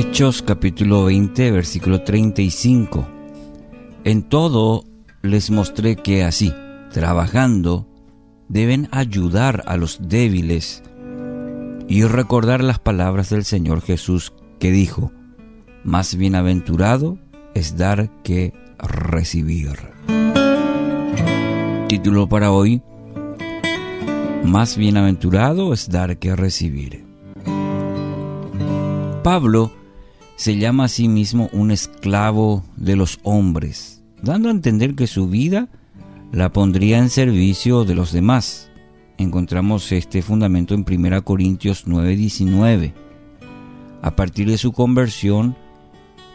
Hechos capítulo 20, versículo 35. En todo les mostré que así, trabajando, deben ayudar a los débiles y recordar las palabras del Señor Jesús que dijo, más bienaventurado es dar que recibir. Título para hoy, más bienaventurado es dar que recibir. Pablo se llama a sí mismo un esclavo de los hombres, dando a entender que su vida la pondría en servicio de los demás. Encontramos este fundamento en 1 Corintios 9:19. A partir de su conversión,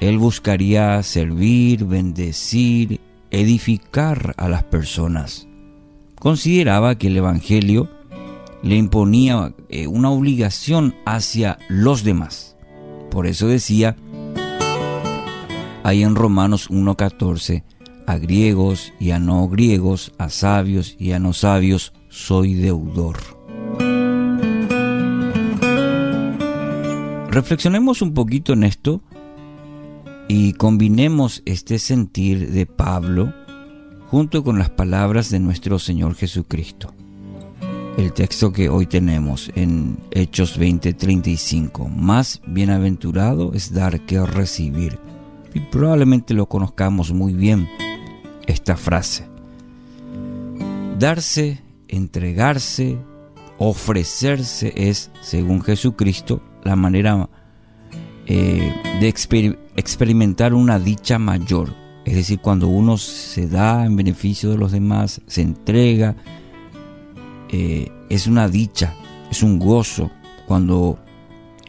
él buscaría servir, bendecir, edificar a las personas. Consideraba que el Evangelio le imponía eh, una obligación hacia los demás. Por eso decía ahí en Romanos 1.14, a griegos y a no griegos, a sabios y a no sabios, soy deudor. Reflexionemos un poquito en esto y combinemos este sentir de Pablo junto con las palabras de nuestro Señor Jesucristo el texto que hoy tenemos en Hechos 20:35. Más bienaventurado es dar que recibir. Y probablemente lo conozcamos muy bien, esta frase. Darse, entregarse, ofrecerse es, según Jesucristo, la manera eh, de experimentar una dicha mayor. Es decir, cuando uno se da en beneficio de los demás, se entrega, eh, es una dicha, es un gozo cuando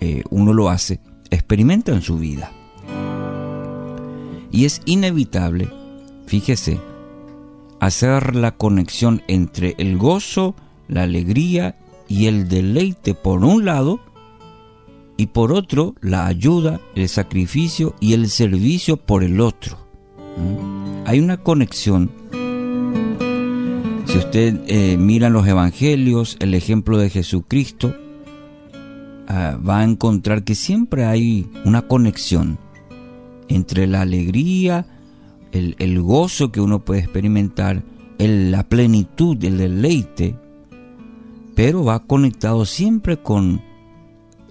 eh, uno lo hace, experimenta en su vida. Y es inevitable, fíjese, hacer la conexión entre el gozo, la alegría y el deleite por un lado, y por otro la ayuda, el sacrificio y el servicio por el otro. Hay una conexión si usted eh, mira los evangelios, el ejemplo de Jesucristo, ah, va a encontrar que siempre hay una conexión entre la alegría, el, gozo que uno puede experimentar, la plenitud, el deleite, pero va conectado siempre con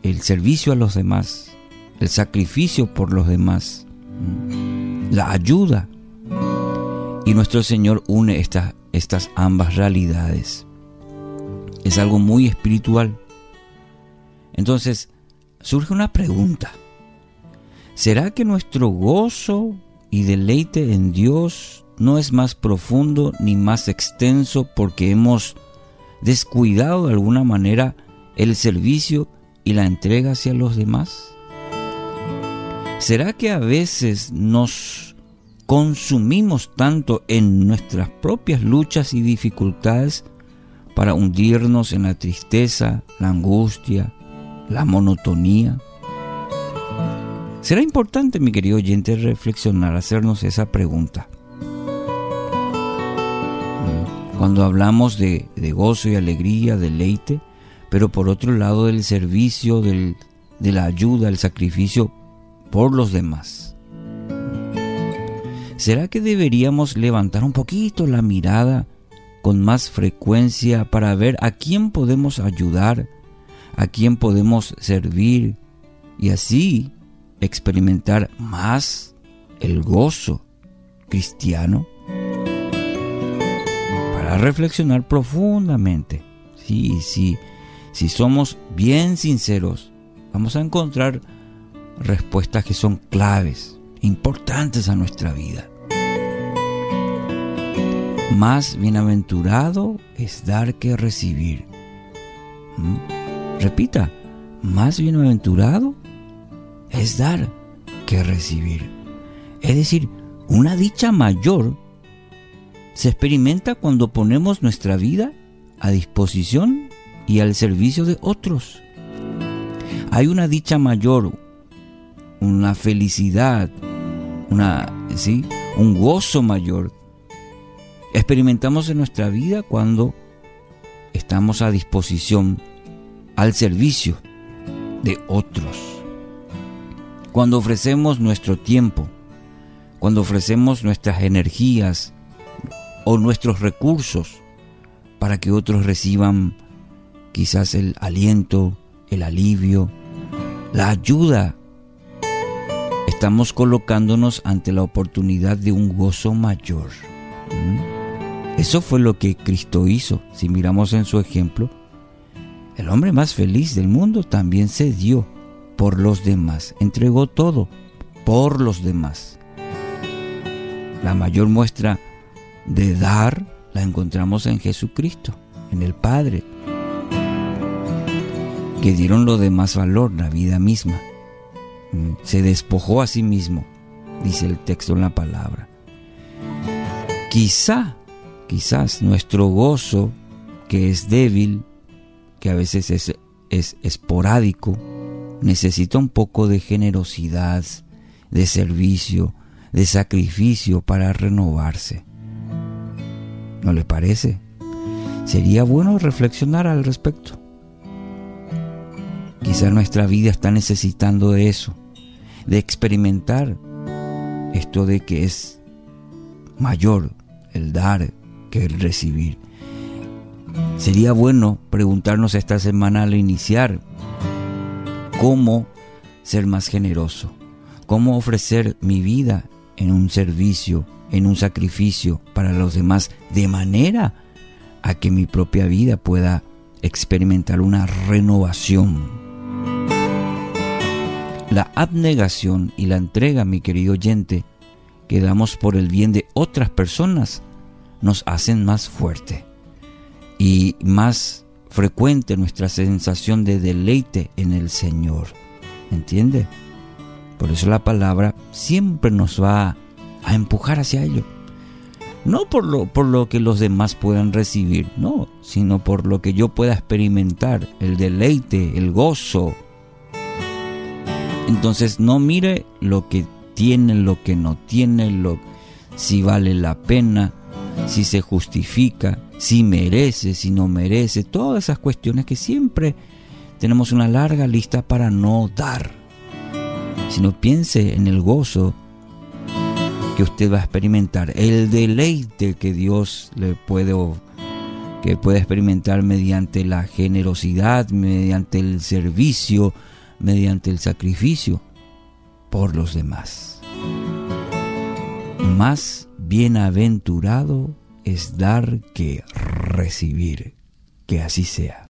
el servicio a los demás, el sacrificio por los demás, la ayuda. Y nuestro Señor une estas estas ambas realidades. Es algo muy espiritual. Entonces, surge una pregunta. ¿Será que nuestro gozo y deleite en Dios no es más profundo ni más extenso porque hemos descuidado de alguna manera el servicio y la entrega hacia los demás? ¿Será que a veces nos consumimos tanto en nuestras propias luchas y dificultades para hundirnos en la tristeza, la angustia, la monotonía. Será importante, mi querido oyente, reflexionar, hacernos esa pregunta. Cuando hablamos de, gozo y alegría, deleite, pero por otro lado del servicio, de la ayuda, el sacrificio por los demás. ¿Será que deberíamos levantar un poquito la mirada con más frecuencia para ver a quién podemos ayudar, a quién podemos servir y así experimentar más el gozo cristiano? Para reflexionar profundamente. Sí, sí, si somos bien sinceros, vamos a encontrar respuestas que son claves, importantes a nuestra vida. Más bienaventurado es dar que recibir. ¿Mm? Repita, más bienaventurado es dar que recibir. Es decir, una dicha mayor se experimenta cuando ponemos nuestra vida a disposición y al servicio de otros. Hay una dicha mayor, una felicidad, una, ¿sí? un gozo mayor experimentamos en nuestra vida cuando estamos a disposición, al servicio de otros. Cuando ofrecemos nuestro tiempo, cuando ofrecemos nuestras energías o nuestros recursos para que otros reciban quizás el aliento, el alivio, la ayuda, estamos colocándonos ante la oportunidad de un gozo mayor. ¿Mm? Eso fue lo que Cristo hizo. Si miramos en su ejemplo, el hombre más feliz del mundo también se dio por los demás, entregó todo por los demás. La mayor muestra de dar la encontramos en Jesucristo, en el Padre, que dieron lo de más valor, la vida misma. Mm, se despojó a sí mismo, dice el texto en la palabra. Quizá, quizás nuestro gozo, que es débil, que a veces es, es esporádico, necesita un poco de generosidad, de servicio, de sacrificio para renovarse. ¿No le parece? Sería bueno reflexionar al respecto. Quizá nuestra vida está necesitando de eso, de experimentar esto de que es mayor el dar que el recibir. Sería bueno preguntarnos esta semana al iniciar cómo ser más generoso, cómo ofrecer mi vida en un servicio, en un sacrificio para los demás, de manera a que mi propia vida pueda experimentar una renovación. La abnegación y la entrega, mi querido oyente, que damos por el bien de otras personas, nos hacen más fuerte y más frecuente nuestra sensación de deleite en el Señor. ¿Entiende? Por eso la palabra siempre nos va a empujar hacia ello. No por lo, por lo que los demás puedan recibir, no, sino por lo que yo pueda experimentar, el deleite, el gozo. Entonces no mire lo que tiene, lo que no tiene, lo, si vale la pena, si se justifica, si merece, si no merece, todas esas cuestiones que siempre tenemos una larga lista para no dar. Sino piense en el gozo que usted va a experimentar, el deleite que Dios le puede que puede experimentar mediante la generosidad, mediante el servicio, mediante el sacrificio por los demás. Más bienaventurado es dar que recibir. Que así sea.